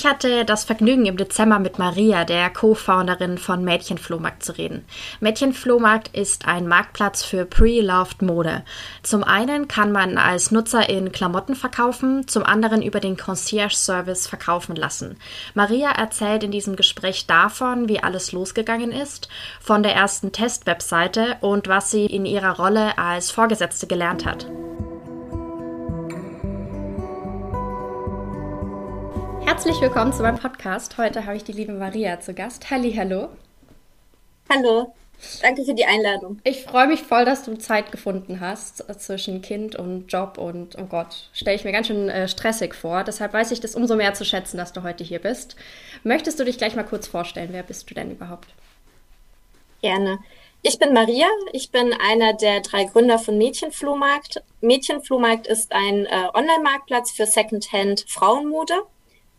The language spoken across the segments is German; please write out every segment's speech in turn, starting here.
Ich hatte das Vergnügen, im Dezember mit Maria, der Co-Founderin von Mädchenflohmarkt, zu reden. Mädchenflohmarkt ist ein Marktplatz für pre-loved Mode. Zum einen kann man als Nutzerin Klamotten verkaufen, zum anderen über den Concierge-Service verkaufen lassen. Maria erzählt in diesem Gespräch davon, wie alles losgegangen ist, von der ersten Test-Webseite und was sie in ihrer Rolle als Vorgesetzte gelernt hat. Herzlich willkommen zu meinem Podcast. Heute habe ich die liebe Maria zu Gast. Halli, hallo. Hallo. Danke für die Einladung. Ich freue mich voll, dass du Zeit gefunden hast äh, zwischen Kind und Job und oh Gott, stelle ich mir ganz schön äh, stressig vor. Deshalb weiß ich das umso mehr zu schätzen, dass du heute hier bist. Möchtest du dich gleich mal kurz vorstellen? Wer bist du denn überhaupt? Gerne. Ich bin Maria. Ich bin einer der drei Gründer von Mädchenflohmarkt. Mädchenflohmarkt ist ein äh, Online-Marktplatz für Secondhand Frauenmode.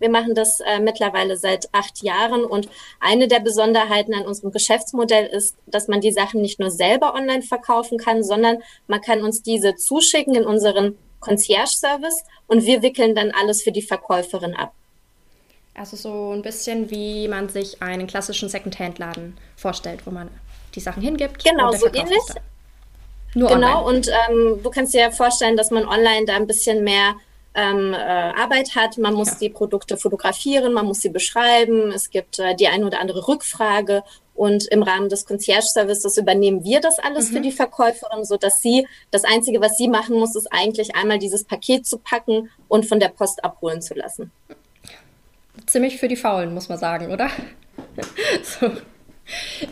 Wir machen das äh, mittlerweile seit acht Jahren und eine der Besonderheiten an unserem Geschäftsmodell ist, dass man die Sachen nicht nur selber online verkaufen kann, sondern man kann uns diese zuschicken in unseren Concierge-Service und wir wickeln dann alles für die Verkäuferin ab. Also so ein bisschen wie man sich einen klassischen Secondhand-Laden vorstellt, wo man die Sachen hingibt. Genau, so ähnlich. Nur genau, online. und ähm, du kannst dir ja vorstellen, dass man online da ein bisschen mehr ähm, äh, Arbeit hat. Man muss ja. die Produkte fotografieren, man muss sie beschreiben. Es gibt äh, die eine oder andere Rückfrage. Und im Rahmen des Concierge-Services übernehmen wir das alles mhm. für die Verkäuferin, so dass sie, das Einzige, was sie machen muss, ist eigentlich einmal dieses Paket zu packen und von der Post abholen zu lassen. Ziemlich für die Faulen, muss man sagen, oder? so.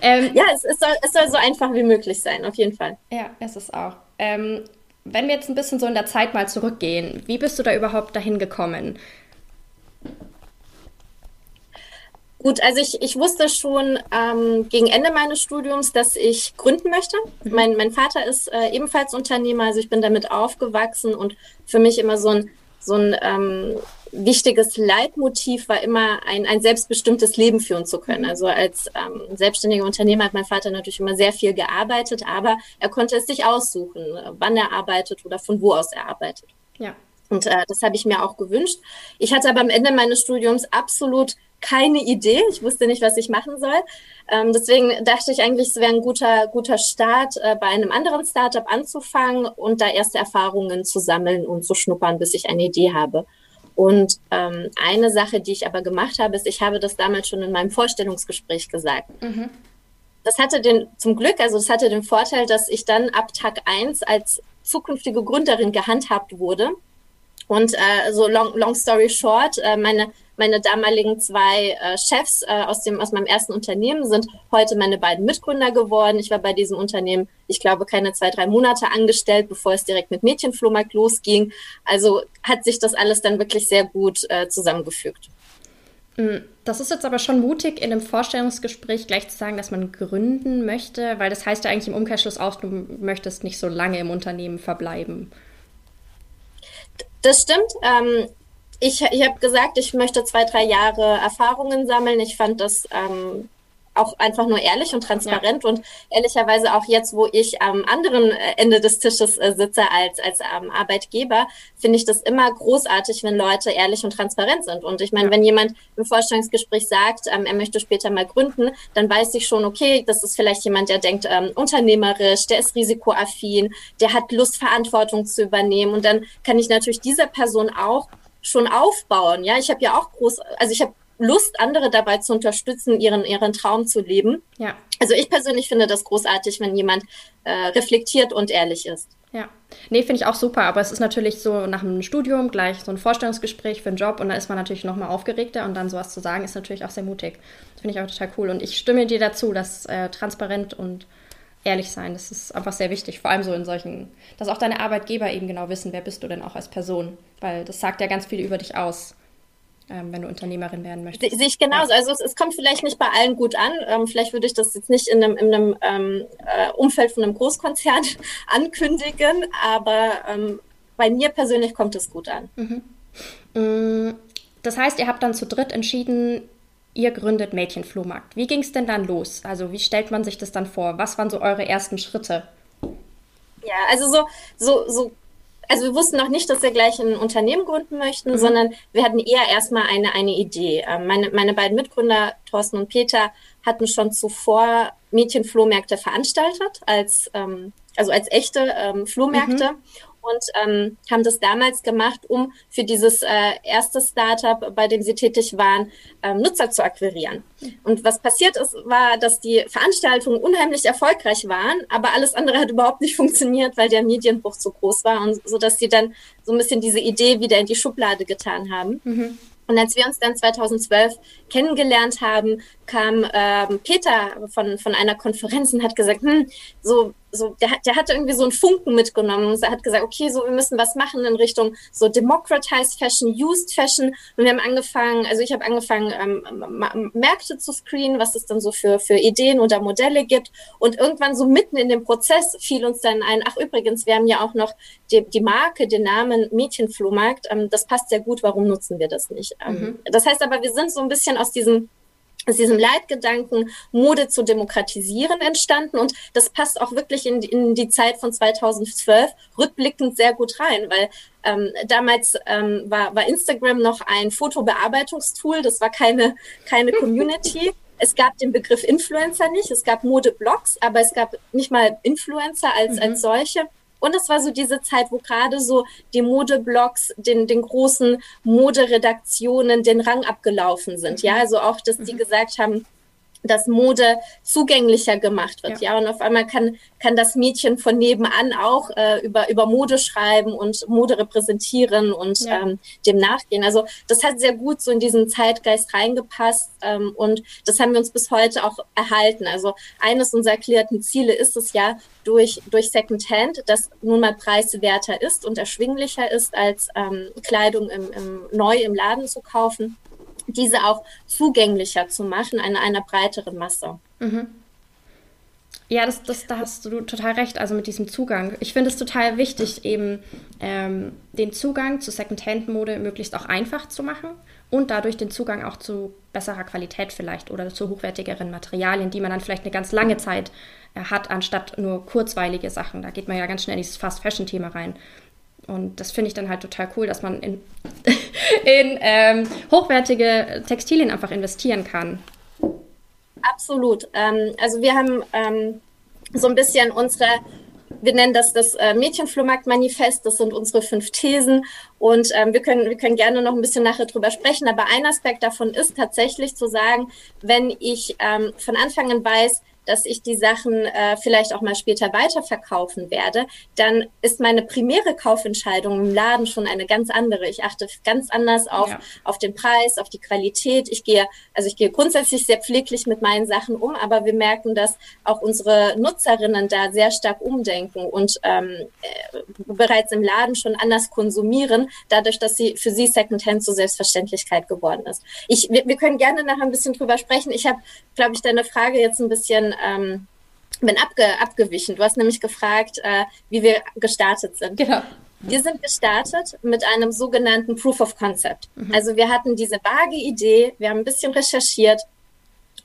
Ähm, ja, es, es, soll, es soll so einfach wie möglich sein, auf jeden Fall. Ja, es ist auch. Ähm, wenn wir jetzt ein bisschen so in der Zeit mal zurückgehen, wie bist du da überhaupt dahin gekommen? Gut, also ich, ich wusste schon ähm, gegen Ende meines Studiums, dass ich gründen möchte. Mhm. Mein, mein Vater ist äh, ebenfalls Unternehmer, also ich bin damit aufgewachsen und für mich immer so ein, so ein ähm, wichtiges Leitmotiv war immer, ein, ein selbstbestimmtes Leben führen zu können. Also als ähm, selbstständiger Unternehmer hat mein Vater natürlich immer sehr viel gearbeitet, aber er konnte es sich aussuchen, wann er arbeitet oder von wo aus er arbeitet. Ja. Und äh, das habe ich mir auch gewünscht. Ich hatte aber am Ende meines Studiums absolut keine Idee. Ich wusste nicht, was ich machen soll. Ähm, deswegen dachte ich eigentlich, es wäre ein guter, guter Start, äh, bei einem anderen Startup anzufangen und da erste Erfahrungen zu sammeln und zu schnuppern, bis ich eine Idee habe. Und ähm, eine Sache, die ich aber gemacht habe, ist, ich habe das damals schon in meinem Vorstellungsgespräch gesagt. Mhm. Das hatte den, zum Glück, also das hatte den Vorteil, dass ich dann ab Tag eins als zukünftige Gründerin gehandhabt wurde. Und äh, so long, long story short, äh, meine meine damaligen zwei äh, Chefs äh, aus, dem, aus meinem ersten Unternehmen sind heute meine beiden Mitgründer geworden. Ich war bei diesem Unternehmen, ich glaube, keine zwei, drei Monate angestellt, bevor es direkt mit Mädchenflohmarkt losging. Also hat sich das alles dann wirklich sehr gut äh, zusammengefügt. Mm, das ist jetzt aber schon mutig, in einem Vorstellungsgespräch gleich zu sagen, dass man gründen möchte, weil das heißt ja eigentlich im Umkehrschluss auch, du möchtest nicht so lange im Unternehmen verbleiben. Das stimmt. Ähm, ich, ich habe gesagt, ich möchte zwei, drei Jahre Erfahrungen sammeln. Ich fand das ähm, auch einfach nur ehrlich und transparent ja. und ehrlicherweise auch jetzt, wo ich am anderen Ende des Tisches äh, sitze als, als ähm, Arbeitgeber, finde ich das immer großartig, wenn Leute ehrlich und transparent sind. Und ich meine, ja. wenn jemand im Vorstellungsgespräch sagt, ähm, er möchte später mal gründen, dann weiß ich schon, okay, das ist vielleicht jemand, der denkt ähm, unternehmerisch, der ist risikoaffin, der hat Lust, Verantwortung zu übernehmen. Und dann kann ich natürlich dieser Person auch schon aufbauen. Ja, ich habe ja auch groß, also ich habe Lust, andere dabei zu unterstützen, ihren, ihren Traum zu leben. Ja. Also ich persönlich finde das großartig, wenn jemand äh, reflektiert und ehrlich ist. Ja, nee, finde ich auch super, aber es ist natürlich so nach einem Studium gleich so ein Vorstellungsgespräch für einen Job und da ist man natürlich nochmal aufgeregter und dann sowas zu sagen, ist natürlich auch sehr mutig. Das finde ich auch total cool und ich stimme dir dazu, dass äh, transparent und ehrlich sein. Das ist einfach sehr wichtig, vor allem so in solchen, dass auch deine Arbeitgeber eben genau wissen, wer bist du denn auch als Person, weil das sagt ja ganz viel über dich aus. Ähm, wenn du Unternehmerin werden möchtest. Sehe ich genauso. Also es, es, kommt vielleicht nicht bei allen gut an. Ähm, vielleicht würde ich das jetzt nicht in einem, in einem ähm, äh, Umfeld von einem Großkonzern ankündigen, aber ähm, bei mir persönlich kommt es gut an. Mhm. Mm, das heißt, ihr habt dann zu dritt entschieden, ihr gründet Mädchenflohmarkt. Wie ging es denn dann los? Also wie stellt man sich das dann vor? Was waren so eure ersten Schritte? Ja, also so, so, so, also wir wussten noch nicht, dass wir gleich ein Unternehmen gründen möchten, mhm. sondern wir hatten eher erstmal eine, eine Idee. Ähm, meine, meine beiden Mitgründer, Thorsten und Peter, hatten schon zuvor Mädchenflohmärkte veranstaltet, als, ähm, also als echte ähm, Flohmärkte. Mhm und ähm, haben das damals gemacht, um für dieses äh, erste Startup, bei dem sie tätig waren, ähm, Nutzer zu akquirieren. Und was passiert ist, war, dass die Veranstaltungen unheimlich erfolgreich waren, aber alles andere hat überhaupt nicht funktioniert, weil der Medienbruch zu groß war und so, dass sie dann so ein bisschen diese Idee wieder in die Schublade getan haben. Mhm. Und als wir uns dann 2012 kennengelernt haben, kam ähm, Peter von, von einer Konferenz und hat gesagt, hm, so, so, der, der hatte irgendwie so einen Funken mitgenommen und er hat gesagt, okay, so, wir müssen was machen in Richtung so Democratized Fashion, Used Fashion. Und wir haben angefangen, also ich habe angefangen, ähm, Märkte zu screenen, was es dann so für, für Ideen oder Modelle gibt. Und irgendwann so mitten in dem Prozess fiel uns dann ein, ach übrigens, wir haben ja auch noch die, die Marke, den Namen Mädchenflohmarkt. Ähm, das passt sehr gut, warum nutzen wir das nicht? Ähm, mhm. Das heißt aber, wir sind so ein bisschen aus diesem aus diesem Leitgedanken, Mode zu demokratisieren, entstanden. Und das passt auch wirklich in, in die Zeit von 2012 rückblickend sehr gut rein, weil ähm, damals ähm, war, war Instagram noch ein Fotobearbeitungstool, das war keine, keine Community. Es gab den Begriff Influencer nicht, es gab Modeblogs, aber es gab nicht mal Influencer als, mhm. als solche. Und es war so diese Zeit, wo gerade so die Modeblogs den, den großen Moderedaktionen den Rang abgelaufen sind. Ja, also auch, dass die mhm. gesagt haben, dass Mode zugänglicher gemacht wird. Ja. ja, und auf einmal kann, kann das Mädchen von nebenan auch äh, über, über Mode schreiben und Mode repräsentieren und ja. ähm, dem nachgehen. Also das hat sehr gut so in diesen Zeitgeist reingepasst ähm, und das haben wir uns bis heute auch erhalten. Also eines unserer erklärten Ziele ist es ja, durch, durch Secondhand, das nun mal preiswerter ist und erschwinglicher ist, als ähm, Kleidung im, im, neu im Laden zu kaufen diese auch zugänglicher zu machen an einer breiteren Masse. Mhm. Ja, das, das, da hast du total recht, also mit diesem Zugang. Ich finde es total wichtig, eben ähm, den Zugang zu Secondhand-Mode möglichst auch einfach zu machen und dadurch den Zugang auch zu besserer Qualität vielleicht oder zu hochwertigeren Materialien, die man dann vielleicht eine ganz lange Zeit äh, hat, anstatt nur kurzweilige Sachen. Da geht man ja ganz schnell in dieses Fast-Fashion-Thema rein. Und das finde ich dann halt total cool, dass man in, in ähm, hochwertige Textilien einfach investieren kann. Absolut. Ähm, also wir haben ähm, so ein bisschen unsere, wir nennen das das äh, Mädchenflohmarkt-Manifest, das sind unsere fünf Thesen und ähm, wir, können, wir können gerne noch ein bisschen nachher drüber sprechen, aber ein Aspekt davon ist tatsächlich zu sagen, wenn ich ähm, von Anfang an weiß, dass ich die Sachen äh, vielleicht auch mal später weiterverkaufen werde, dann ist meine primäre Kaufentscheidung im Laden schon eine ganz andere. Ich achte ganz anders auf, ja. auf den Preis, auf die Qualität. Ich gehe, also ich gehe grundsätzlich sehr pfleglich mit meinen Sachen um, aber wir merken, dass auch unsere Nutzerinnen da sehr stark umdenken und ähm, äh, bereits im Laden schon anders konsumieren, dadurch, dass sie für sie Secondhand zur Selbstverständlichkeit geworden ist. Ich, wir, wir können gerne nachher ein bisschen drüber sprechen. Ich habe, glaube ich, deine Frage jetzt ein bisschen ähm, bin abge, abgewichen. Du hast nämlich gefragt, äh, wie wir gestartet sind. Genau. Wir sind gestartet mit einem sogenannten Proof of Concept. Mhm. Also wir hatten diese vage Idee, wir haben ein bisschen recherchiert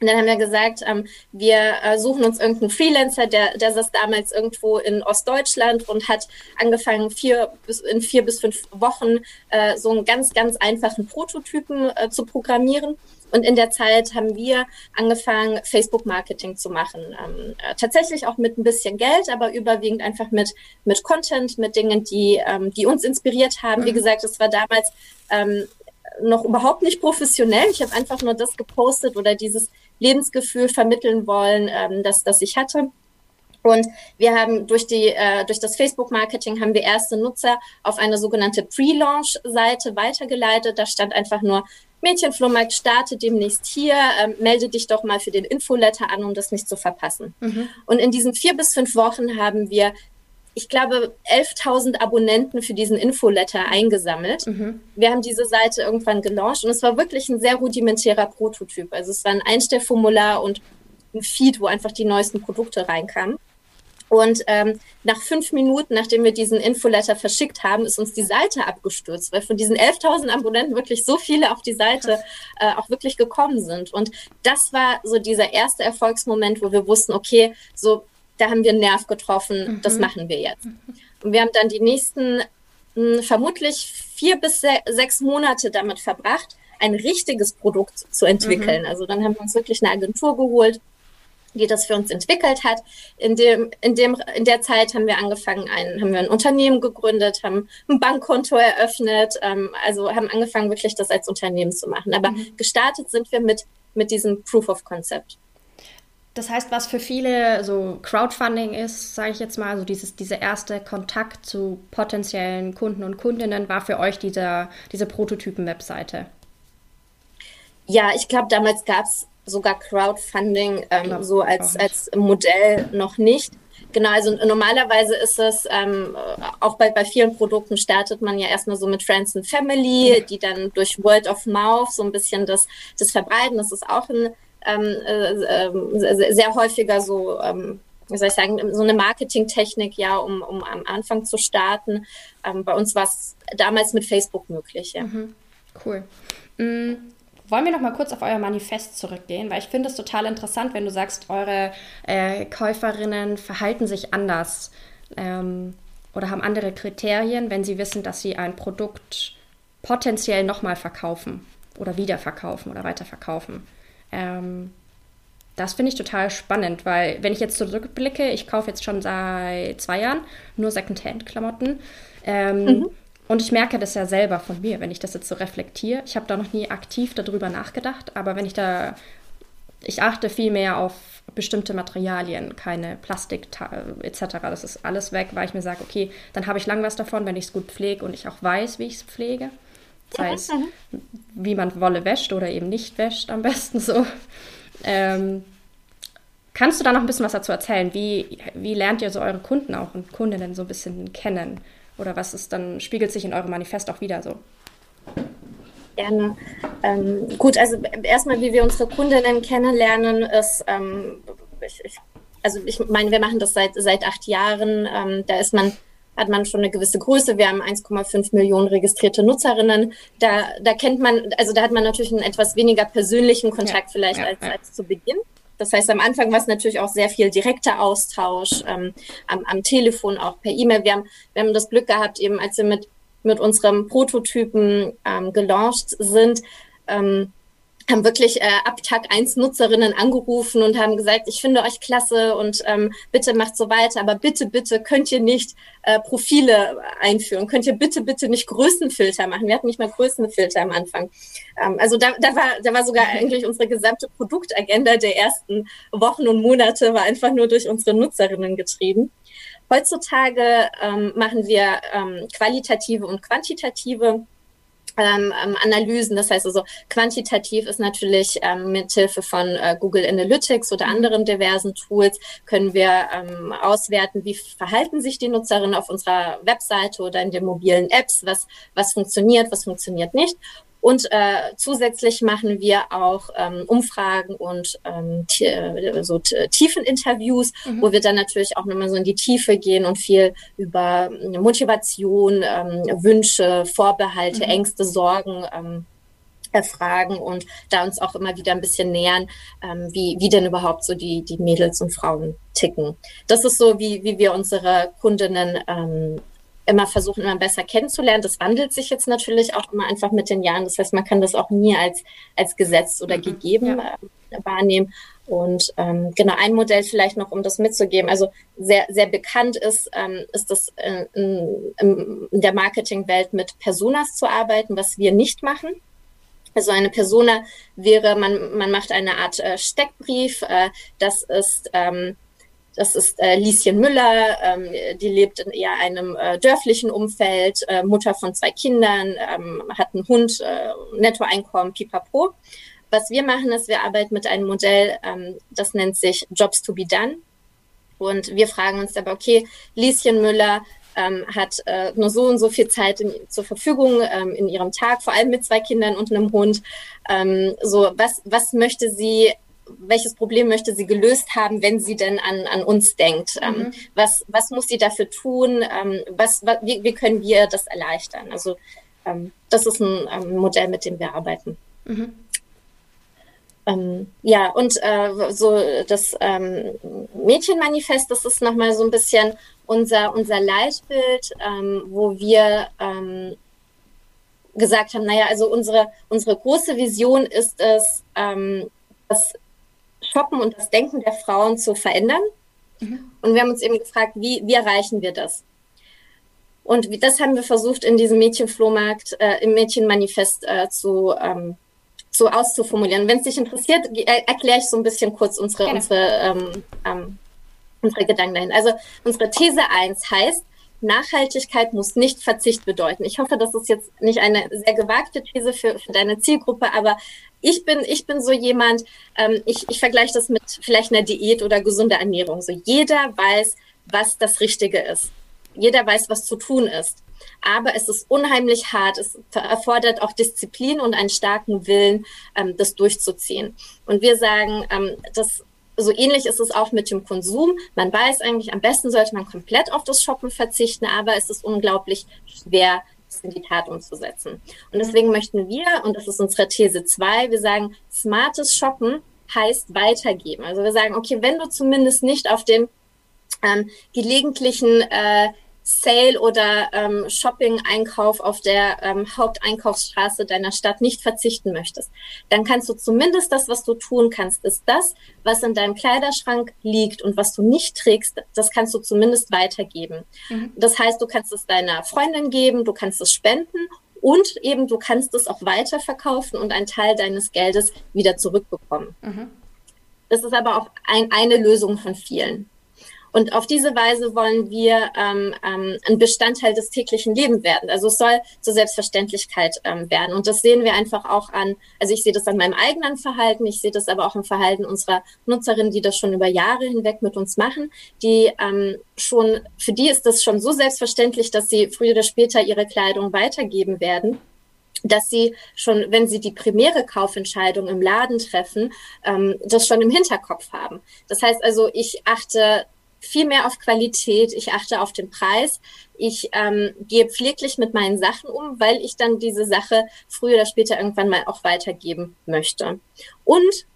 und dann haben wir gesagt, ähm, wir äh, suchen uns irgendeinen Freelancer, der, der saß damals irgendwo in Ostdeutschland und hat angefangen, vier bis, in vier bis fünf Wochen äh, so einen ganz, ganz einfachen Prototypen äh, zu programmieren. Und in der Zeit haben wir angefangen, Facebook-Marketing zu machen. Ähm, äh, tatsächlich auch mit ein bisschen Geld, aber überwiegend einfach mit, mit Content, mit Dingen, die, ähm, die uns inspiriert haben. Mhm. Wie gesagt, es war damals ähm, noch überhaupt nicht professionell. Ich habe einfach nur das gepostet oder dieses Lebensgefühl vermitteln wollen, ähm, das, das ich hatte. Und wir haben durch die äh, durch das Facebook Marketing haben wir erste Nutzer auf eine sogenannte Pre-Launch Seite weitergeleitet. Da stand einfach nur Mädchenflohmarkt startet demnächst hier, ähm, melde dich doch mal für den Infoletter an, um das nicht zu verpassen. Mhm. Und in diesen vier bis fünf Wochen haben wir, ich glaube, 11.000 Abonnenten für diesen Infoletter eingesammelt. Mhm. Wir haben diese Seite irgendwann gelauncht und es war wirklich ein sehr rudimentärer Prototyp. Also es war ein Einstellformular und ein Feed, wo einfach die neuesten Produkte reinkamen. Und ähm, nach fünf Minuten, nachdem wir diesen Infoletter verschickt haben, ist uns die Seite abgestürzt, weil von diesen 11.000 Abonnenten wirklich so viele auf die Seite äh, auch wirklich gekommen sind. Und das war so dieser erste Erfolgsmoment, wo wir wussten, okay, so da haben wir einen Nerv getroffen, mhm. das machen wir jetzt. Und wir haben dann die nächsten mh, hm, vermutlich vier bis se sechs Monate damit verbracht, ein richtiges Produkt zu entwickeln. Mhm. Also dann haben wir uns wirklich eine Agentur geholt, die das für uns entwickelt hat. In dem, in dem, in der Zeit haben wir angefangen, ein, haben wir ein Unternehmen gegründet, haben ein Bankkonto eröffnet, ähm, also haben angefangen, wirklich das als Unternehmen zu machen. Aber mhm. gestartet sind wir mit, mit diesem Proof of Concept. Das heißt, was für viele so Crowdfunding ist, sage ich jetzt mal, also dieses, dieser erste Kontakt zu potenziellen Kunden und Kundinnen, war für euch dieser, diese Prototypen-Webseite. Ja, ich glaube, damals gab es sogar Crowdfunding ähm, so als, als Modell noch nicht. Genau, also normalerweise ist es ähm, auch bei, bei vielen Produkten startet man ja erstmal so mit Friends and Family, die dann durch Word of Mouth so ein bisschen das, das verbreiten. Das ist auch ein ähm, äh, äh, sehr häufiger so, ähm, wie soll ich sagen, so eine Marketingtechnik, ja, um, um am Anfang zu starten. Ähm, bei uns war es damals mit Facebook möglich, ja. Mhm. Cool. Mhm. Wollen wir noch mal kurz auf euer Manifest zurückgehen, weil ich finde es total interessant, wenn du sagst, eure äh, Käuferinnen verhalten sich anders ähm, oder haben andere Kriterien, wenn sie wissen, dass sie ein Produkt potenziell nochmal verkaufen oder wiederverkaufen oder weiterverkaufen. Ähm, das finde ich total spannend, weil wenn ich jetzt zurückblicke, ich kaufe jetzt schon seit zwei Jahren nur Secondhand-Klamotten. Ähm, mhm. Und ich merke das ja selber von mir, wenn ich das jetzt so reflektiere. Ich habe da noch nie aktiv darüber nachgedacht, aber wenn ich da, ich achte viel mehr auf bestimmte Materialien, keine Plastik etc. Das ist alles weg, weil ich mir sage, okay, dann habe ich lang was davon, wenn ich es gut pflege und ich auch weiß, wie ich es pflege. Das heißt, wie man Wolle wäscht oder eben nicht wäscht, am besten so. Ähm, kannst du da noch ein bisschen was dazu erzählen? Wie, wie lernt ihr so eure Kunden auch und Kundinnen so ein bisschen kennen? Oder was ist dann, spiegelt sich in eurem Manifest auch wieder so? Gerne. Ähm, gut, also erstmal, wie wir unsere Kundinnen kennenlernen, ist, ähm, ich, ich, also ich meine, wir machen das seit, seit acht Jahren. Ähm, da ist man, hat man schon eine gewisse Größe. Wir haben 1,5 Millionen registrierte Nutzerinnen. Da, da kennt man, also da hat man natürlich einen etwas weniger persönlichen Kontakt ja, vielleicht ja, als, ja. als zu Beginn. Das heißt, am Anfang war es natürlich auch sehr viel direkter Austausch, ähm, am, am Telefon, auch per E-Mail. Wir haben, wir haben das Glück gehabt, eben als wir mit, mit unserem Prototypen ähm, gelauncht sind, ähm, haben wirklich äh, ab Tag eins Nutzerinnen angerufen und haben gesagt, ich finde euch klasse und ähm, bitte macht so weiter, aber bitte, bitte könnt ihr nicht äh, Profile einführen, könnt ihr bitte, bitte nicht Größenfilter machen. Wir hatten nicht mal Größenfilter am Anfang. Ähm, also da, da, war, da war sogar eigentlich unsere gesamte Produktagenda der ersten Wochen und Monate war einfach nur durch unsere Nutzerinnen getrieben. Heutzutage ähm, machen wir ähm, qualitative und quantitative ähm, ähm, Analysen. Das heißt also, quantitativ ist natürlich ähm, mit Hilfe von äh, Google Analytics oder mhm. anderen diversen Tools können wir ähm, auswerten, wie verhalten sich die Nutzerinnen auf unserer Webseite oder in den mobilen Apps, was, was funktioniert, was funktioniert nicht. Und äh, zusätzlich machen wir auch ähm, Umfragen und ähm, äh, so Tiefeninterviews, mhm. wo wir dann natürlich auch nochmal so in die Tiefe gehen und viel über ähm, Motivation, ähm, Wünsche, Vorbehalte, mhm. Ängste, Sorgen ähm, erfragen und da uns auch immer wieder ein bisschen nähern, ähm, wie, wie denn überhaupt so die, die Mädels und Frauen ticken. Das ist so, wie, wie wir unsere Kundinnen ähm, immer versuchen, immer besser kennenzulernen. Das wandelt sich jetzt natürlich auch immer einfach mit den Jahren. Das heißt, man kann das auch nie als, als Gesetz oder mhm, gegeben ja. äh, wahrnehmen. Und ähm, genau ein Modell vielleicht noch, um das mitzugeben. Also sehr, sehr bekannt ist, ähm, ist das äh, in, in der Marketingwelt mit Personas zu arbeiten, was wir nicht machen. Also eine Persona wäre, man, man macht eine Art äh, Steckbrief. Äh, das ist ähm, das ist äh, Lieschen Müller, ähm, die lebt in eher einem äh, dörflichen Umfeld, äh, Mutter von zwei Kindern, ähm, hat einen Hund, äh, Nettoeinkommen, pipapo. Was wir machen, ist, wir arbeiten mit einem Modell, ähm, das nennt sich Jobs to be done. Und wir fragen uns aber, okay, Lieschen Müller ähm, hat äh, nur so und so viel Zeit in, zur Verfügung ähm, in ihrem Tag, vor allem mit zwei Kindern und einem Hund. Ähm, so, was, was möchte sie welches Problem möchte sie gelöst haben, wenn sie denn an, an uns denkt? Ähm, mhm. was, was muss sie dafür tun? Ähm, was, was, wie, wie können wir das erleichtern? Also ähm, das ist ein Modell, mit dem wir arbeiten. Mhm. Ähm, ja, und äh, so das ähm, Mädchenmanifest, das ist nochmal so ein bisschen unser, unser Leitbild, ähm, wo wir gesagt haben, naja, also unsere, unsere große Vision ist es, ähm, das Shoppen und das Denken der Frauen zu verändern. Mhm. Und wir haben uns eben gefragt, wie, wie erreichen wir das? Und wie, das haben wir versucht in diesem Mädchenflohmarkt, äh, im Mädchenmanifest äh, zu, ähm, so auszuformulieren. Wenn es dich interessiert, äh, erkläre ich so ein bisschen kurz unsere, unsere, ähm, ähm, unsere Gedanken dahin. Also unsere These 1 heißt, Nachhaltigkeit muss nicht Verzicht bedeuten. Ich hoffe, das ist jetzt nicht eine sehr gewagte These für, für deine Zielgruppe, aber ich bin, ich bin so jemand, ähm, ich, ich vergleiche das mit vielleicht einer Diät oder gesunder Ernährung. So jeder weiß, was das Richtige ist. Jeder weiß, was zu tun ist. Aber es ist unheimlich hart. Es erfordert auch Disziplin und einen starken Willen, ähm, das durchzuziehen. Und wir sagen, ähm, das so ähnlich ist es auch mit dem Konsum. Man weiß eigentlich, am besten sollte man komplett auf das Shoppen verzichten, aber es ist unglaublich schwer, das in die Tat umzusetzen. Und deswegen möchten wir, und das ist unsere These 2, wir sagen, smartes Shoppen heißt weitergeben. Also wir sagen, okay, wenn du zumindest nicht auf den ähm, gelegentlichen äh, Sale oder ähm, Shopping-Einkauf auf der ähm, Haupteinkaufsstraße deiner Stadt nicht verzichten möchtest, dann kannst du zumindest das, was du tun kannst, ist das, was in deinem Kleiderschrank liegt und was du nicht trägst, das kannst du zumindest weitergeben. Mhm. Das heißt, du kannst es deiner Freundin geben, du kannst es spenden und eben du kannst es auch weiterverkaufen und einen Teil deines Geldes wieder zurückbekommen. Mhm. Das ist aber auch ein, eine Lösung von vielen. Und auf diese Weise wollen wir ähm, ähm, ein Bestandteil des täglichen Lebens werden. Also es soll zur Selbstverständlichkeit ähm, werden. Und das sehen wir einfach auch an, also ich sehe das an meinem eigenen Verhalten, ich sehe das aber auch im Verhalten unserer Nutzerinnen, die das schon über Jahre hinweg mit uns machen, die ähm, schon, für die ist das schon so selbstverständlich, dass sie früher oder später ihre Kleidung weitergeben werden dass sie schon, wenn sie die primäre Kaufentscheidung im Laden treffen, ähm, das schon im Hinterkopf haben. Das heißt also, ich achte viel mehr auf Qualität, ich achte auf den Preis, ich ähm, gehe pfleglich mit meinen Sachen um, weil ich dann diese Sache früher oder später irgendwann mal auch weitergeben möchte. Und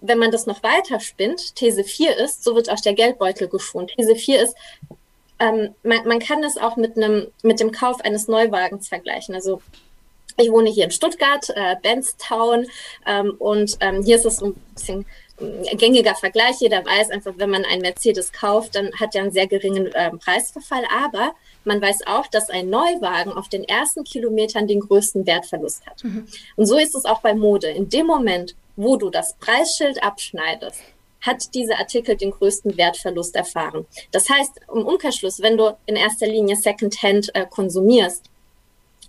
wenn man das noch weiter spinnt, These 4 ist, so wird auch der Geldbeutel geschont. These 4 ist, ähm, man, man kann es auch mit einem mit dem Kauf eines Neuwagens vergleichen. Also ich wohne hier in Stuttgart, äh, Benstown, ähm, und ähm, hier ist es so ein bisschen gängiger Vergleich. Jeder weiß einfach, wenn man einen Mercedes kauft, dann hat er einen sehr geringen äh, Preisverfall. Aber man weiß auch, dass ein Neuwagen auf den ersten Kilometern den größten Wertverlust hat. Mhm. Und so ist es auch bei Mode. In dem Moment, wo du das Preisschild abschneidest, hat dieser Artikel den größten Wertverlust erfahren. Das heißt, im Umkehrschluss, wenn du in erster Linie Secondhand äh, konsumierst,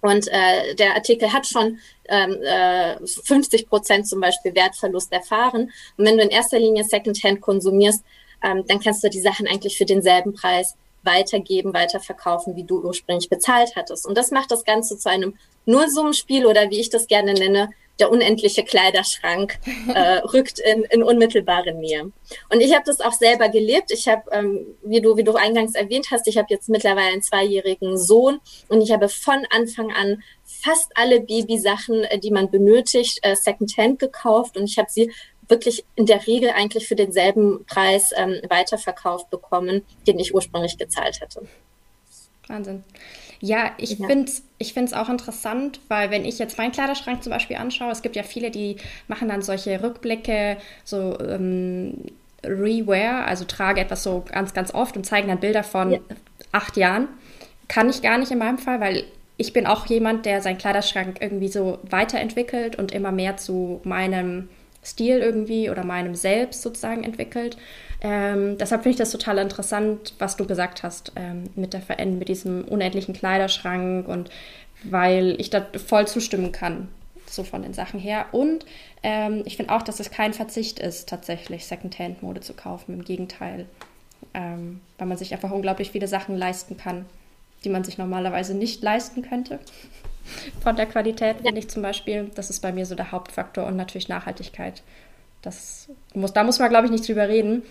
und äh, der Artikel hat schon ähm, äh, 50 Prozent zum Beispiel Wertverlust erfahren. Und wenn du in erster Linie Secondhand konsumierst, ähm, dann kannst du die Sachen eigentlich für denselben Preis weitergeben, weiterverkaufen, wie du ursprünglich bezahlt hattest. Und das macht das Ganze zu einem Nullsummenspiel oder wie ich das gerne nenne, der unendliche Kleiderschrank äh, rückt in, in unmittelbare Nähe. Und ich habe das auch selber gelebt. Ich habe, ähm, wie du wie du eingangs erwähnt hast, ich habe jetzt mittlerweile einen zweijährigen Sohn und ich habe von Anfang an fast alle Babysachen, äh, die man benötigt, äh, Secondhand gekauft und ich habe sie wirklich in der Regel eigentlich für denselben Preis ähm, weiterverkauft bekommen, den ich ursprünglich gezahlt hätte. Wahnsinn. Ja, ich ja. finde es ich find's auch interessant, weil wenn ich jetzt meinen Kleiderschrank zum Beispiel anschaue, es gibt ja viele, die machen dann solche Rückblicke, so ähm, Rewear, also trage etwas so ganz, ganz oft und zeigen dann Bilder von ja. acht Jahren. Kann ich gar nicht in meinem Fall, weil ich bin auch jemand, der seinen Kleiderschrank irgendwie so weiterentwickelt und immer mehr zu meinem Stil irgendwie oder meinem Selbst sozusagen entwickelt. Ähm, deshalb finde ich das total interessant, was du gesagt hast ähm, mit, der Veränderung, mit diesem unendlichen Kleiderschrank und weil ich da voll zustimmen kann, so von den Sachen her. Und ähm, ich finde auch, dass es kein Verzicht ist, tatsächlich Secondhand-Mode zu kaufen. Im Gegenteil, ähm, weil man sich einfach unglaublich viele Sachen leisten kann, die man sich normalerweise nicht leisten könnte. Von der Qualität finde ich zum Beispiel, das ist bei mir so der Hauptfaktor und natürlich Nachhaltigkeit. Das muss, da muss man, glaube ich, nicht drüber reden.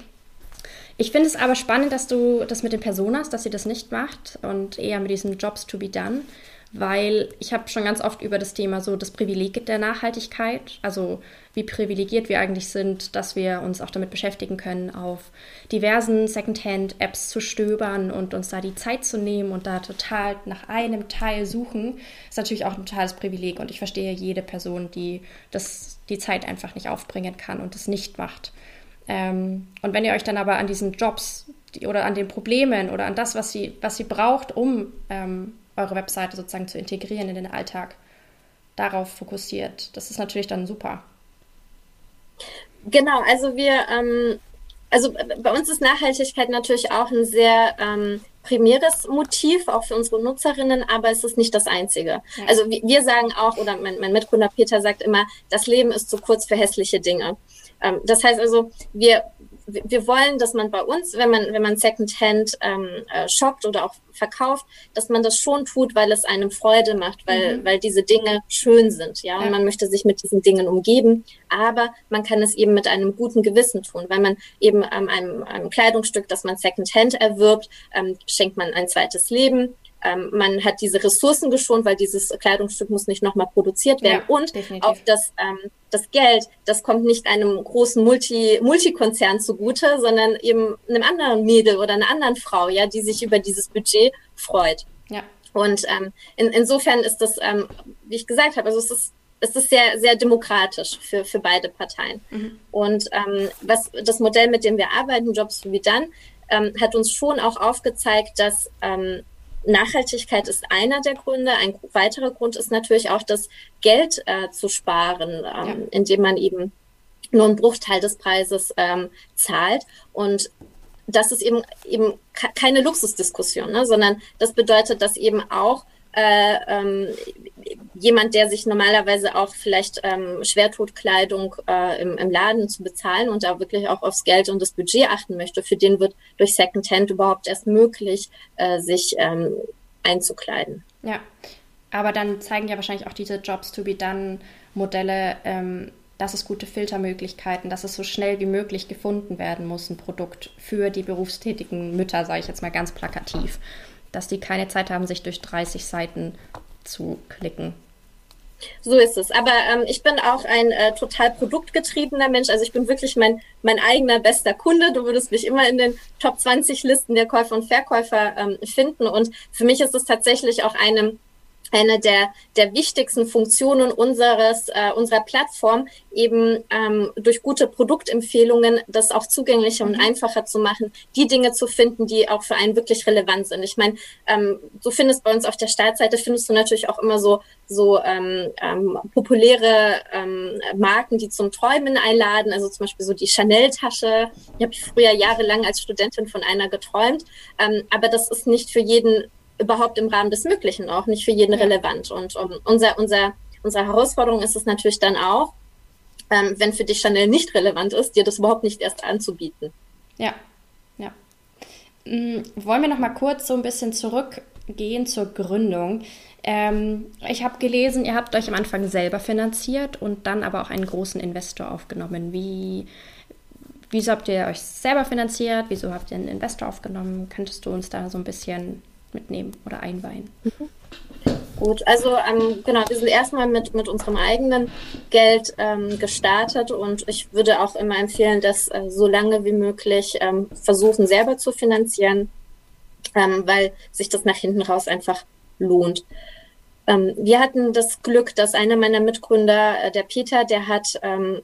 Ich finde es aber spannend, dass du das mit den Personas, dass sie das nicht macht und eher mit diesem Jobs to be done weil ich habe schon ganz oft über das Thema so das Privileg der Nachhaltigkeit, also wie privilegiert wir eigentlich sind, dass wir uns auch damit beschäftigen können, auf diversen Secondhand-Apps zu stöbern und uns da die Zeit zu nehmen und da total nach einem Teil suchen, ist natürlich auch ein totales Privileg und ich verstehe jede Person, die das, die Zeit einfach nicht aufbringen kann und das nicht macht. Ähm, und wenn ihr euch dann aber an diesen Jobs oder an den Problemen oder an das, was sie, was sie braucht, um ähm, eure Webseite sozusagen zu integrieren in den Alltag, darauf fokussiert. Das ist natürlich dann super. Genau, also wir, ähm, also bei uns ist Nachhaltigkeit natürlich auch ein sehr ähm, primäres Motiv, auch für unsere Nutzerinnen, aber es ist nicht das einzige. Also wir sagen auch, oder mein, mein Mitgründer Peter sagt immer, das Leben ist zu kurz für hässliche Dinge. Ähm, das heißt also, wir wir wollen, dass man bei uns, wenn man, wenn man Secondhand ähm, äh, shoppt oder auch verkauft, dass man das schon tut, weil es einem Freude macht, weil, mhm. weil diese Dinge schön sind, ja? ja, und man möchte sich mit diesen Dingen umgeben, aber man kann es eben mit einem guten Gewissen tun, weil man eben ähm, einem, einem Kleidungsstück, das man Secondhand erwirbt, ähm, schenkt man ein zweites Leben ähm, man hat diese Ressourcen geschont, weil dieses Kleidungsstück muss nicht nochmal produziert werden. Ja, und definitiv. auch das, ähm, das Geld, das kommt nicht einem großen Multi, Multikonzern zugute, sondern eben einem anderen Mädel oder einer anderen Frau, ja, die sich über dieses Budget freut. Ja. Und ähm, in, insofern ist das, ähm, wie ich gesagt habe, also es ist es ist sehr, sehr demokratisch für, für beide Parteien. Mhm. Und ähm, was das Modell, mit dem wir arbeiten, Jobs wie dann, ähm, hat uns schon auch aufgezeigt, dass ähm, Nachhaltigkeit ist einer der Gründe. Ein weiterer Grund ist natürlich auch das Geld äh, zu sparen, ähm, ja. indem man eben nur einen Bruchteil des Preises ähm, zahlt. Und das ist eben eben keine Luxusdiskussion, ne? sondern das bedeutet, dass eben auch äh, ähm, jemand, der sich normalerweise auch vielleicht ähm, schwer tut, Kleidung äh, im, im Laden zu bezahlen und da wirklich auch aufs Geld und das Budget achten möchte, für den wird durch Secondhand überhaupt erst möglich, äh, sich ähm, einzukleiden. Ja, aber dann zeigen ja wahrscheinlich auch diese Jobs to be done Modelle, ähm, dass es gute Filtermöglichkeiten, dass es so schnell wie möglich gefunden werden muss, ein Produkt für die berufstätigen Mütter, sage ich jetzt mal ganz plakativ dass die keine Zeit haben, sich durch 30 Seiten zu klicken. So ist es. Aber ähm, ich bin auch ein äh, total produktgetriebener Mensch. Also ich bin wirklich mein, mein eigener bester Kunde. Du würdest mich immer in den Top 20 Listen der Käufer und Verkäufer ähm, finden. Und für mich ist es tatsächlich auch eine eine der, der wichtigsten Funktionen unseres, äh, unserer Plattform, eben ähm, durch gute Produktempfehlungen das auch zugänglicher und mhm. einfacher zu machen, die Dinge zu finden, die auch für einen wirklich relevant sind. Ich meine, ähm, du findest bei uns auf der Startseite, findest du natürlich auch immer so, so ähm, ähm, populäre ähm, Marken, die zum Träumen einladen, also zum Beispiel so die Chanel-Tasche. Ich habe früher jahrelang als Studentin von einer geträumt, ähm, aber das ist nicht für jeden überhaupt im Rahmen des Möglichen auch, nicht für jeden ja. relevant. Und um, unser, unser, unsere Herausforderung ist es natürlich dann auch, ähm, wenn für dich Chanel nicht relevant ist, dir das überhaupt nicht erst anzubieten. Ja, ja. Mhm, wollen wir noch mal kurz so ein bisschen zurückgehen zur Gründung. Ähm, ich habe gelesen, ihr habt euch am Anfang selber finanziert und dann aber auch einen großen Investor aufgenommen. Wie, wieso habt ihr euch selber finanziert? Wieso habt ihr einen Investor aufgenommen? Könntest du uns da so ein bisschen mitnehmen oder einweihen. Mhm. Gut, also ähm, genau, wir sind erstmal mit, mit unserem eigenen Geld ähm, gestartet und ich würde auch immer empfehlen, das äh, so lange wie möglich ähm, versuchen selber zu finanzieren, ähm, weil sich das nach hinten raus einfach lohnt. Ähm, wir hatten das Glück, dass einer meiner Mitgründer, äh, der Peter, der hat ähm,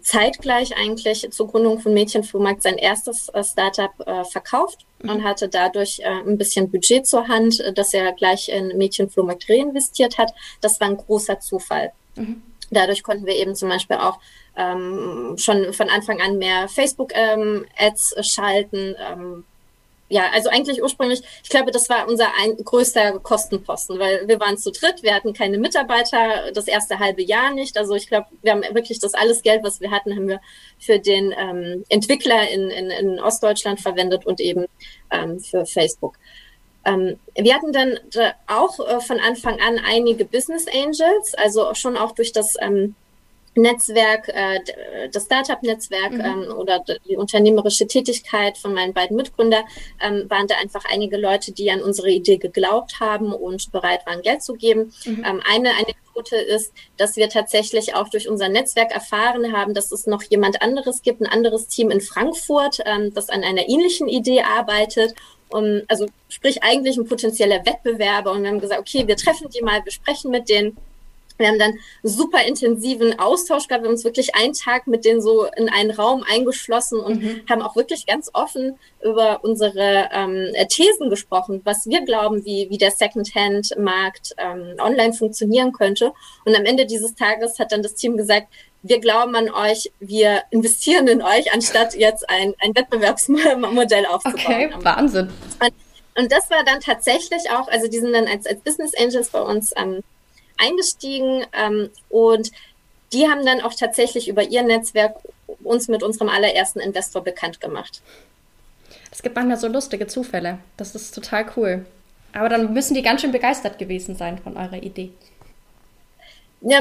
zeitgleich eigentlich zur Gründung von Mädchenflohmarkt sein erstes äh, Startup äh, verkauft mhm. und hatte dadurch äh, ein bisschen Budget zur Hand, äh, das er gleich in Mädchenflohmarkt reinvestiert hat. Das war ein großer Zufall. Mhm. Dadurch konnten wir eben zum Beispiel auch ähm, schon von Anfang an mehr Facebook-Ads ähm, schalten, ähm, ja, also eigentlich ursprünglich, ich glaube, das war unser ein, größter Kostenposten, weil wir waren zu dritt, wir hatten keine Mitarbeiter, das erste halbe Jahr nicht. Also ich glaube, wir haben wirklich das alles Geld, was wir hatten, haben wir für den ähm, Entwickler in, in, in Ostdeutschland verwendet und eben ähm, für Facebook. Ähm, wir hatten dann auch äh, von Anfang an einige Business Angels, also schon auch durch das ähm, Netzwerk, äh, das Startup-Netzwerk mhm. ähm, oder die unternehmerische Tätigkeit von meinen beiden Mitgründern, ähm, waren da einfach einige Leute, die an unsere Idee geglaubt haben und bereit waren, Geld zu geben. Mhm. Ähm, eine Anekdote ist, dass wir tatsächlich auch durch unser Netzwerk erfahren haben, dass es noch jemand anderes gibt, ein anderes Team in Frankfurt, ähm, das an einer ähnlichen Idee arbeitet. Um, also sprich eigentlich ein potenzieller Wettbewerber. Und wir haben gesagt, okay, wir treffen die mal, wir sprechen mit denen wir haben dann super intensiven Austausch gehabt. Wir haben uns wirklich einen Tag mit denen so in einen Raum eingeschlossen und mhm. haben auch wirklich ganz offen über unsere ähm, Thesen gesprochen, was wir glauben, wie, wie der Secondhand-Markt ähm, online funktionieren könnte. Und am Ende dieses Tages hat dann das Team gesagt, wir glauben an euch, wir investieren in euch, anstatt jetzt ein, ein Wettbewerbsmodell aufzubauen. Okay, Wahnsinn. Und, und das war dann tatsächlich auch, also die sind dann als, als Business Angels bei uns ähm, eingestiegen ähm, und die haben dann auch tatsächlich über ihr Netzwerk uns mit unserem allerersten Investor bekannt gemacht. Es gibt manchmal so lustige Zufälle. Das ist total cool. Aber dann müssen die ganz schön begeistert gewesen sein von eurer Idee. Ja,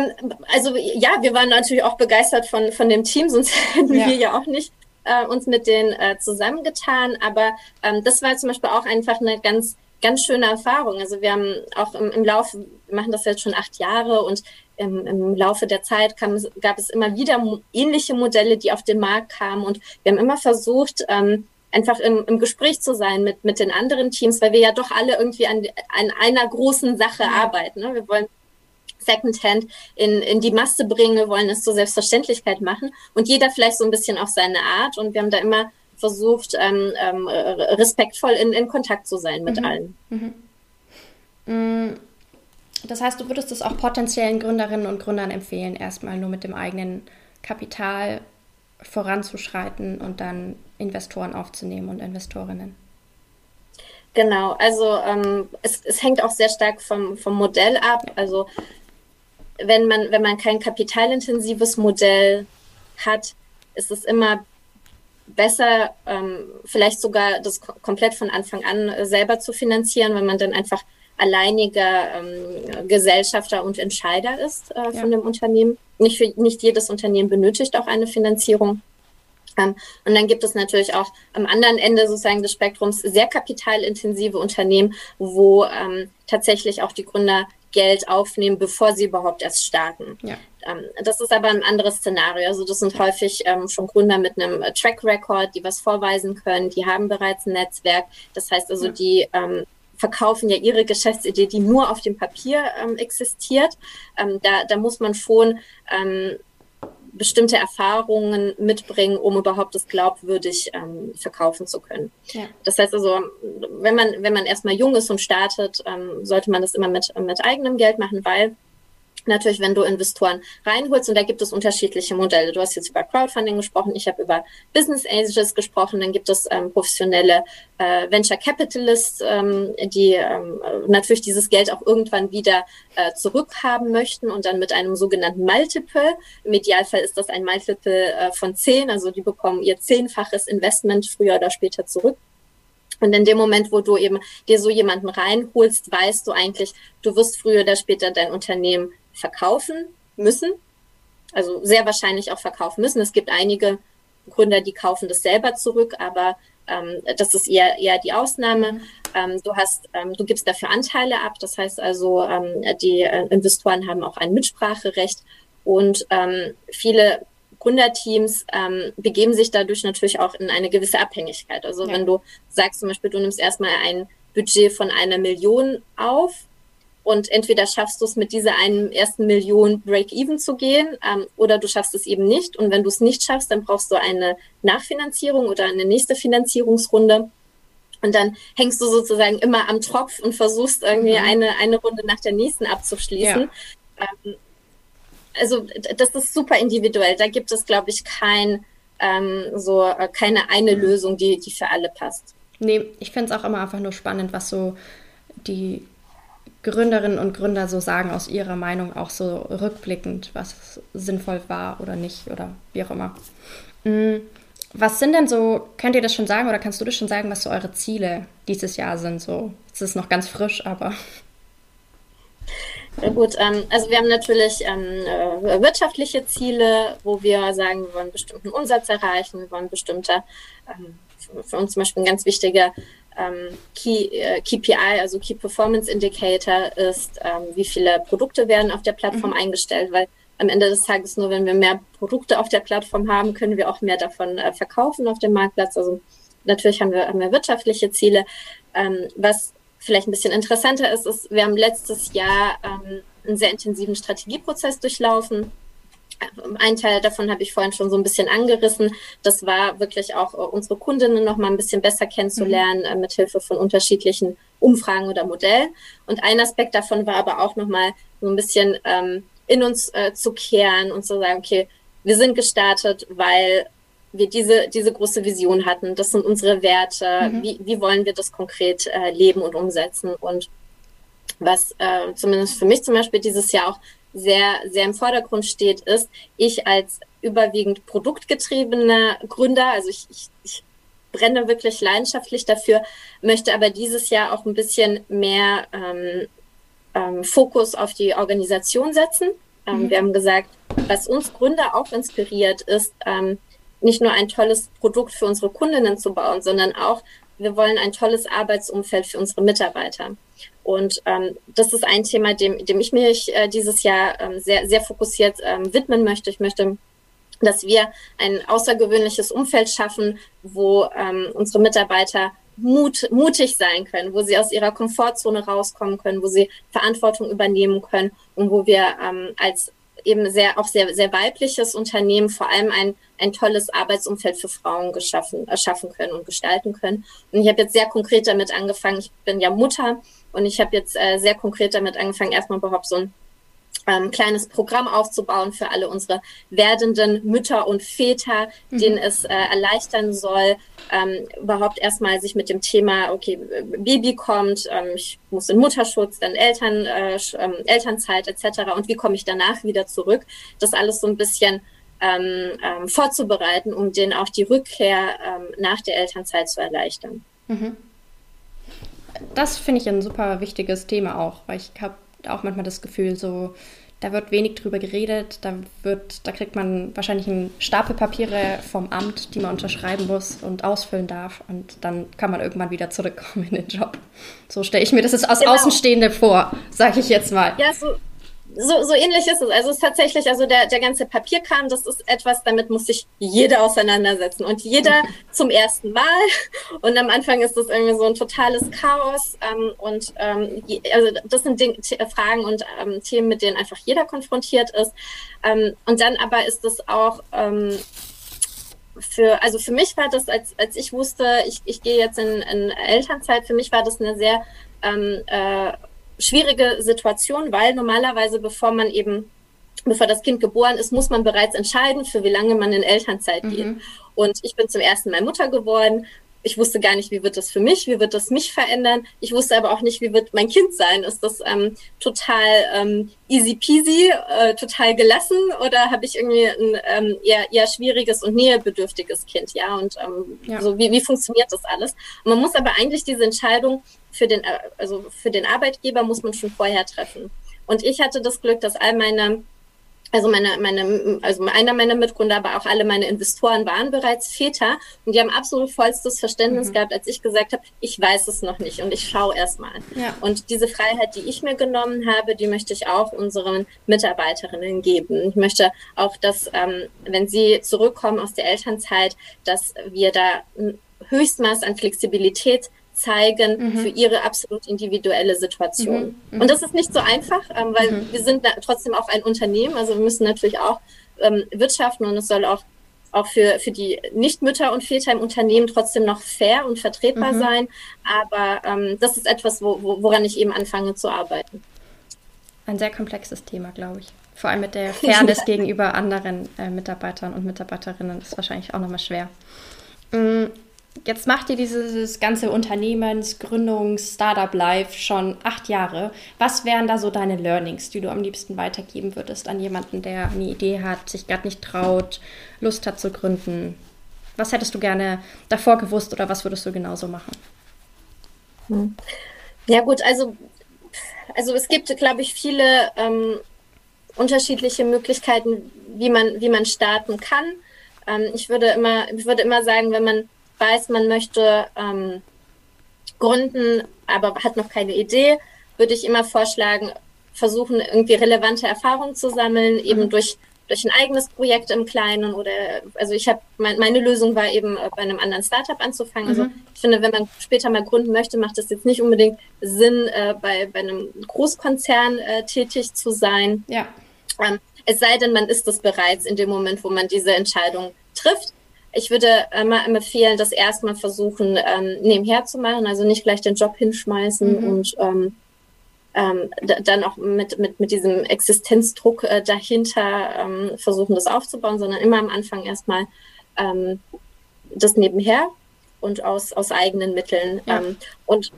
also ja, wir waren natürlich auch begeistert von, von dem Team, sonst hätten ja. wir ja auch nicht äh, uns mit denen äh, zusammengetan. Aber ähm, das war zum Beispiel auch einfach eine ganz ganz schöne Erfahrung. Also wir haben auch im, im Laufe, wir machen das jetzt schon acht Jahre und im, im Laufe der Zeit kam, gab es immer wieder ähnliche Modelle, die auf den Markt kamen und wir haben immer versucht, ähm, einfach im, im Gespräch zu sein mit, mit den anderen Teams, weil wir ja doch alle irgendwie an, an einer großen Sache arbeiten. Ne? Wir wollen Secondhand in, in die Masse bringen, wir wollen es zur Selbstverständlichkeit machen und jeder vielleicht so ein bisschen auf seine Art und wir haben da immer versucht, ähm, ähm, respektvoll in, in Kontakt zu sein mit mhm. allen. Mhm. Mm, das heißt, du würdest es auch potenziellen Gründerinnen und Gründern empfehlen, erstmal nur mit dem eigenen Kapital voranzuschreiten und dann Investoren aufzunehmen und Investorinnen. Genau, also ähm, es, es hängt auch sehr stark vom, vom Modell ab. Also wenn man, wenn man kein kapitalintensives Modell hat, ist es immer besser, ähm, vielleicht sogar das komplett von Anfang an äh, selber zu finanzieren, wenn man dann einfach alleiniger ähm, Gesellschafter und Entscheider ist äh, von ja. dem Unternehmen. Nicht, für, nicht jedes Unternehmen benötigt auch eine Finanzierung. Ähm, und dann gibt es natürlich auch am anderen Ende sozusagen des Spektrums sehr kapitalintensive Unternehmen, wo ähm, tatsächlich auch die Gründer Geld aufnehmen, bevor sie überhaupt erst starten. Ja. Ähm, das ist aber ein anderes Szenario. Also das sind häufig ähm, schon Gründer mit einem äh, Track Record, die was vorweisen können, die haben bereits ein Netzwerk. Das heißt also, ja. die ähm, verkaufen ja ihre Geschäftsidee, die nur auf dem Papier ähm, existiert. Ähm, da, da muss man schon ähm, bestimmte Erfahrungen mitbringen, um überhaupt das glaubwürdig ähm, verkaufen zu können. Ja. Das heißt also, wenn man, wenn man erstmal jung ist und startet, ähm, sollte man das immer mit, mit eigenem Geld machen, weil natürlich, wenn du Investoren reinholst, und da gibt es unterschiedliche Modelle. Du hast jetzt über Crowdfunding gesprochen, ich habe über Business Angels gesprochen, dann gibt es ähm, professionelle äh, Venture Capitalists, ähm, die ähm, natürlich dieses Geld auch irgendwann wieder äh, zurückhaben möchten und dann mit einem sogenannten Multiple. Im Idealfall ist das ein Multiple äh, von zehn, also die bekommen ihr zehnfaches Investment früher oder später zurück. Und in dem Moment, wo du eben dir so jemanden reinholst, weißt du eigentlich, du wirst früher oder später dein Unternehmen verkaufen müssen. Also sehr wahrscheinlich auch verkaufen müssen. Es gibt einige Gründer, die kaufen das selber zurück, aber ähm, das ist eher, eher die Ausnahme. Ähm, du hast, ähm, du gibst dafür Anteile ab. Das heißt also, ähm, die äh, Investoren haben auch ein Mitspracherecht und ähm, viele Gründerteams ähm, begeben sich dadurch natürlich auch in eine gewisse Abhängigkeit. Also ja. wenn du sagst zum Beispiel, du nimmst erstmal ein Budget von einer Million auf und entweder schaffst du es mit dieser einen ersten Million Break-Even zu gehen ähm, oder du schaffst es eben nicht. Und wenn du es nicht schaffst, dann brauchst du eine Nachfinanzierung oder eine nächste Finanzierungsrunde. Und dann hängst du sozusagen immer am Tropf und versuchst irgendwie mhm. eine, eine Runde nach der nächsten abzuschließen. Ja. Ähm, also das ist super individuell. Da gibt es, glaube ich, kein, ähm, so, äh, keine eine mhm. Lösung, die, die für alle passt. Nee, ich finde es auch immer einfach nur spannend, was so die Gründerinnen und Gründer so sagen aus ihrer Meinung auch so rückblickend, was sinnvoll war oder nicht oder wie auch immer. Mm, was sind denn so, könnt ihr das schon sagen oder kannst du das schon sagen, was so eure Ziele dieses Jahr sind? So, es ist noch ganz frisch, aber. Ja, gut, ähm, also wir haben natürlich ähm, äh, wirtschaftliche Ziele, wo wir sagen, wir wollen bestimmten Umsatz erreichen, wir wollen bestimmte, ähm, für uns zum Beispiel ein ganz wichtiger ähm, Key, äh, KPI, also Key Performance Indicator, ist, ähm, wie viele Produkte werden auf der Plattform mhm. eingestellt, weil am Ende des Tages nur, wenn wir mehr Produkte auf der Plattform haben, können wir auch mehr davon äh, verkaufen auf dem Marktplatz. Also natürlich haben wir, haben wir wirtschaftliche Ziele. Ähm, was vielleicht ein bisschen interessanter ist, ist, wir haben letztes Jahr ähm, einen sehr intensiven Strategieprozess durchlaufen. Ein Teil davon habe ich vorhin schon so ein bisschen angerissen. Das war wirklich auch äh, unsere Kundinnen noch mal ein bisschen besser kennenzulernen mhm. äh, mit Hilfe von unterschiedlichen Umfragen oder Modellen. Und ein Aspekt davon war aber auch noch mal so ein bisschen ähm, in uns äh, zu kehren und zu sagen, okay, wir sind gestartet, weil wir diese, diese große Vision hatten. Das sind unsere Werte. Mhm. Wie, wie wollen wir das konkret äh, leben und umsetzen? Und was äh, zumindest für mich zum Beispiel dieses Jahr auch sehr, sehr im Vordergrund steht, ist, ich als überwiegend produktgetriebener Gründer, also ich, ich, ich brenne wirklich leidenschaftlich dafür, möchte aber dieses Jahr auch ein bisschen mehr ähm, ähm, Fokus auf die Organisation setzen. Ähm, mhm. Wir haben gesagt, was uns Gründer auch inspiriert, ist, ähm, nicht nur ein tolles Produkt für unsere Kundinnen zu bauen, sondern auch, wir wollen ein tolles Arbeitsumfeld für unsere Mitarbeiter. Und ähm, das ist ein Thema, dem, dem ich mich äh, dieses Jahr ähm, sehr, sehr fokussiert ähm, widmen möchte. Ich möchte, dass wir ein außergewöhnliches Umfeld schaffen, wo ähm, unsere Mitarbeiter Mut, mutig sein können, wo sie aus ihrer Komfortzone rauskommen können, wo sie Verantwortung übernehmen können und wo wir ähm, als eben sehr, auch sehr, sehr weibliches Unternehmen vor allem ein, ein tolles Arbeitsumfeld für Frauen geschaffen, erschaffen können und gestalten können. Und ich habe jetzt sehr konkret damit angefangen, ich bin ja Mutter und ich habe jetzt äh, sehr konkret damit angefangen, erstmal überhaupt so ein ähm, kleines Programm aufzubauen für alle unsere werdenden Mütter und Väter, mhm. denen es äh, erleichtern soll, ähm, überhaupt erstmal sich mit dem Thema, okay, Baby kommt, ähm, ich muss in Mutterschutz, dann Eltern, äh, ähm, Elternzeit etc. und wie komme ich danach wieder zurück, das alles so ein bisschen ähm, ähm, vorzubereiten, um denen auch die Rückkehr nach der Elternzeit zu erleichtern. Mhm. Das finde ich ein super wichtiges Thema auch, weil ich habe auch manchmal das Gefühl, so, da wird wenig drüber geredet, da wird, da kriegt man wahrscheinlich einen Stapel Papiere vom Amt, die man unterschreiben muss und ausfüllen darf und dann kann man irgendwann wieder zurückkommen in den Job. So stelle ich mir das jetzt aus genau. Außenstehende vor, sage ich jetzt mal. Ja, so, so, so ähnlich ist es. Also es ist tatsächlich, also der, der ganze Papierkram, das ist etwas, damit muss sich jeder auseinandersetzen und jeder zum ersten Mal. Und am Anfang ist das irgendwie so ein totales Chaos. Ähm, und ähm, also das sind Ding, Fragen und ähm, Themen, mit denen einfach jeder konfrontiert ist. Ähm, und dann aber ist es auch ähm, für, also für mich war das, als, als ich wusste, ich, ich gehe jetzt in, in Elternzeit, für mich war das eine sehr ähm, äh, schwierige Situation, weil normalerweise, bevor man eben bevor das Kind geboren ist, muss man bereits entscheiden, für wie lange man in Elternzeit geht. Mhm. Und ich bin zum ersten Mal Mutter geworden. Ich wusste gar nicht, wie wird das für mich, wie wird das mich verändern. Ich wusste aber auch nicht, wie wird mein Kind sein. Ist das ähm, total ähm, easy peasy, äh, total gelassen oder habe ich irgendwie ein ähm, eher, eher schwieriges und nähebedürftiges Kind? Ja, und ähm, ja. so wie, wie funktioniert das alles? Und man muss aber eigentlich diese Entscheidung für den, äh, also für den Arbeitgeber muss man schon vorher treffen. Und ich hatte das Glück, dass all meine, also meine, meine, also einer meiner Mitgründer, aber auch alle meine Investoren waren bereits Väter und die haben absolut vollstes Verständnis mhm. gehabt, als ich gesagt habe, ich weiß es noch nicht und ich schaue erstmal. Ja. Und diese Freiheit, die ich mir genommen habe, die möchte ich auch unseren Mitarbeiterinnen geben. Ich möchte auch, dass, ähm, wenn sie zurückkommen aus der Elternzeit, dass wir da ein Höchstmaß an Flexibilität zeigen mhm. für ihre absolut individuelle Situation. Mhm. mhm. Und das ist nicht so einfach, ähm, weil mhm. wir sind trotzdem auch ein Unternehmen, also wir müssen natürlich auch ähm, wirtschaften und es soll auch auch für, für die Nichtmütter und Väter im Unternehmen trotzdem noch fair und vertretbar mhm. sein. Aber ähm, das ist etwas, wo, wo, woran ich eben anfange zu arbeiten. Ein sehr komplexes Thema, glaube ich. Vor allem mit der Fairness gegenüber anderen äh, Mitarbeitern und Mitarbeiterinnen ist wahrscheinlich auch nochmal schwer. Jetzt macht ihr dieses ganze Unternehmensgründungs Startup Life schon acht Jahre. Was wären da so deine Learnings, die du am liebsten weitergeben würdest an jemanden, der eine Idee hat, sich gerade nicht traut, Lust hat zu gründen? Was hättest du gerne davor gewusst oder was würdest du genauso machen? Hm. Ja gut, also also es gibt, glaube ich, viele ähm, unterschiedliche Möglichkeiten, wie man, wie man starten kann. Ähm, ich würde immer, ich würde immer sagen, wenn man weiß, man möchte ähm, gründen, aber hat noch keine Idee, würde ich immer vorschlagen, versuchen, irgendwie relevante Erfahrungen zu sammeln, eben mhm. durch durch ein eigenes Projekt im Kleinen oder also ich habe mein, meine Lösung war eben äh, bei einem anderen Startup anzufangen. Also mhm. Also ich finde, wenn man später mal gründen möchte, macht es jetzt nicht unbedingt Sinn, äh, bei, bei einem Großkonzern äh, tätig zu sein. Ja. Ähm, es sei denn, man ist es bereits in dem Moment, wo man diese Entscheidung trifft. Ich würde immer empfehlen, das erstmal versuchen, ähm, nebenher zu machen, also nicht gleich den Job hinschmeißen mhm. und ähm, ähm, dann auch mit, mit, mit diesem Existenzdruck äh, dahinter ähm, versuchen, das aufzubauen, sondern immer am Anfang erstmal ähm, das nebenher und aus, aus eigenen Mitteln. Ja. Ähm, und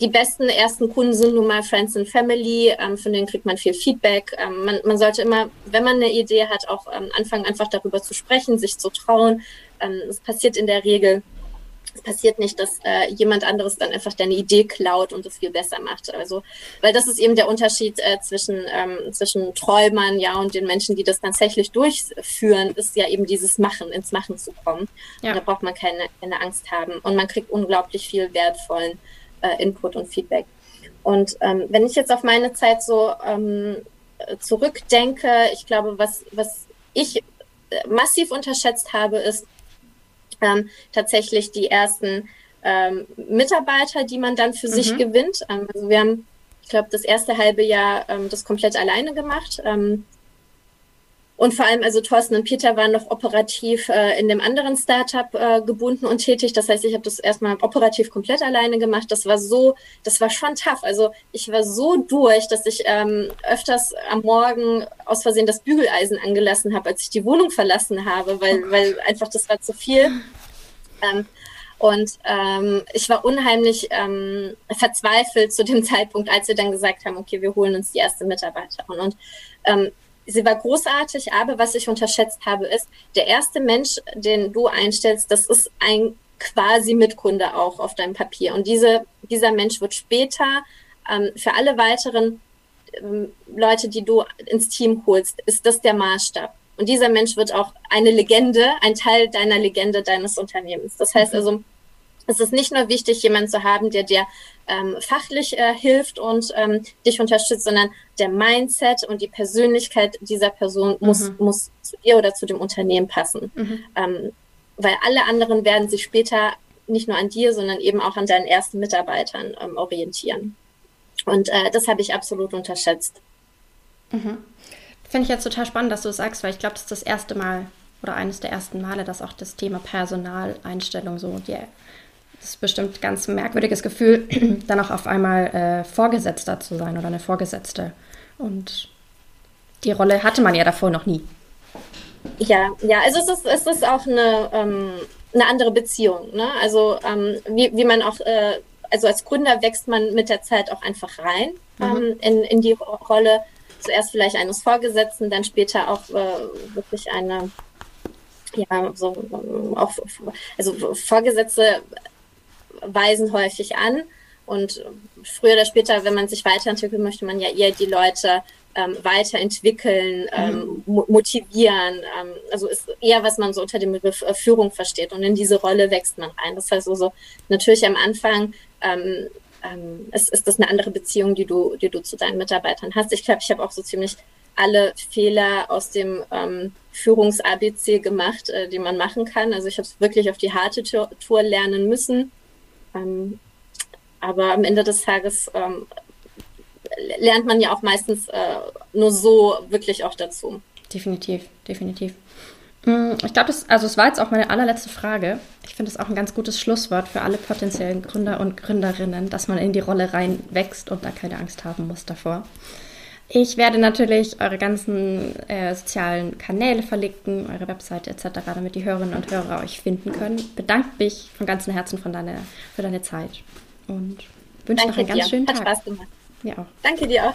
die besten ersten Kunden sind nun mal Friends and Family, ähm, von denen kriegt man viel Feedback. Ähm, man, man sollte immer, wenn man eine Idee hat, auch ähm, anfangen, einfach darüber zu sprechen, sich zu trauen. Ähm, das passiert in der Regel es passiert nicht, dass äh, jemand anderes dann einfach deine Idee klaut und es viel besser macht. Also, weil das ist eben der Unterschied äh, zwischen, ähm, zwischen Träumern, ja, und den Menschen, die das tatsächlich durchführen, ist ja eben dieses Machen, ins Machen zu kommen. Ja. da braucht man keine, keine Angst haben. Und man kriegt unglaublich viel wertvollen äh, Input und Feedback. Und ähm, wenn ich jetzt auf meine Zeit so ähm, zurückdenke, ich glaube, was, was ich äh, massiv unterschätzt habe, ist, ähm, tatsächlich die ersten ähm, Mitarbeiter, die man dann für mhm. sich gewinnt. Ähm, also wir haben, ich glaube, das erste halbe Jahr ähm, das komplett alleine gemacht. Ähm, und vor allem, also Thorsten und Peter waren noch operativ äh, in dem anderen Startup äh, gebunden und tätig. Das heißt, ich habe das erstmal operativ komplett alleine gemacht. Das war so, das war schon tough. Also ich war so durch, dass ich ähm, öfters am Morgen aus Versehen das Bügeleisen angelassen habe, als ich die Wohnung verlassen habe, weil, oh weil einfach das war zu viel. Ähm, und ähm, ich war unheimlich ähm, verzweifelt zu dem Zeitpunkt, als wir dann gesagt haben, okay, wir holen uns die erste Mitarbeiterin. Und ähm, sie war großartig, aber was ich unterschätzt habe, ist, der erste Mensch, den du einstellst, das ist ein quasi Mitkunde auch auf deinem Papier. Und diese, dieser Mensch wird später ähm, für alle weiteren ähm, Leute, die du ins Team holst, ist das der Maßstab. Und dieser Mensch wird auch eine Legende, ein Teil deiner Legende deines Unternehmens. Das heißt mhm. also, es ist nicht nur wichtig, jemanden zu haben, der dir ähm, fachlich äh, hilft und ähm, dich unterstützt, sondern der Mindset und die Persönlichkeit dieser Person muss, mhm. muss zu dir oder zu dem Unternehmen passen. Mhm. Ähm, weil alle anderen werden sich später nicht nur an dir, sondern eben auch an deinen ersten Mitarbeitern ähm, orientieren. Und äh, das habe ich absolut unterschätzt. Mhm. Finde ich jetzt total spannend, dass du es sagst, weil ich glaube, das ist das erste Mal oder eines der ersten Male, dass auch das Thema Personaleinstellung so die das ist bestimmt ein ganz merkwürdiges Gefühl, dann auch auf einmal äh, Vorgesetzter zu sein oder eine Vorgesetzte. Und die Rolle hatte man ja davor noch nie. Ja, ja, also es ist, es ist auch eine, ähm, eine andere Beziehung. Ne? Also ähm, wie, wie man auch, äh, also als Gründer wächst man mit der Zeit auch einfach rein mhm. ähm, in, in die Rolle. Zuerst vielleicht eines Vorgesetzten, dann später auch äh, wirklich eine, ja, so auch, also Vorgesetzte weisen häufig an. Und früher oder später, wenn man sich weiterentwickeln möchte, man ja eher die Leute ähm, weiterentwickeln, ähm, mhm. motivieren. Ähm, also ist eher, was man so unter dem Begriff äh, Führung versteht. Und in diese Rolle wächst man rein. Das heißt also, natürlich am Anfang ähm, ähm, ist, ist das eine andere Beziehung, die du, die du zu deinen Mitarbeitern hast. Ich glaube, ich habe auch so ziemlich alle Fehler aus dem ähm, Führungs-ABC gemacht, äh, die man machen kann. Also ich habe es wirklich auf die harte Tour lernen müssen. Ähm, aber am Ende des Tages ähm, lernt man ja auch meistens äh, nur so wirklich auch dazu. Definitiv, definitiv. Mm, ich glaube, also es war jetzt auch meine allerletzte Frage. Ich finde es auch ein ganz gutes Schlusswort für alle potenziellen Gründer und Gründerinnen, dass man in die Rolle rein wächst und da keine Angst haben muss davor. Ich werde natürlich eure ganzen äh, sozialen Kanäle verlinken, eure Webseite etc., damit die Hörerinnen und Hörer euch finden können. Bedanke mich von ganzem Herzen von deine, für deine Zeit und wünsche noch einen ganz dir. schönen Hat Tag. Hat Spaß gemacht. Ja auch. Danke dir auch.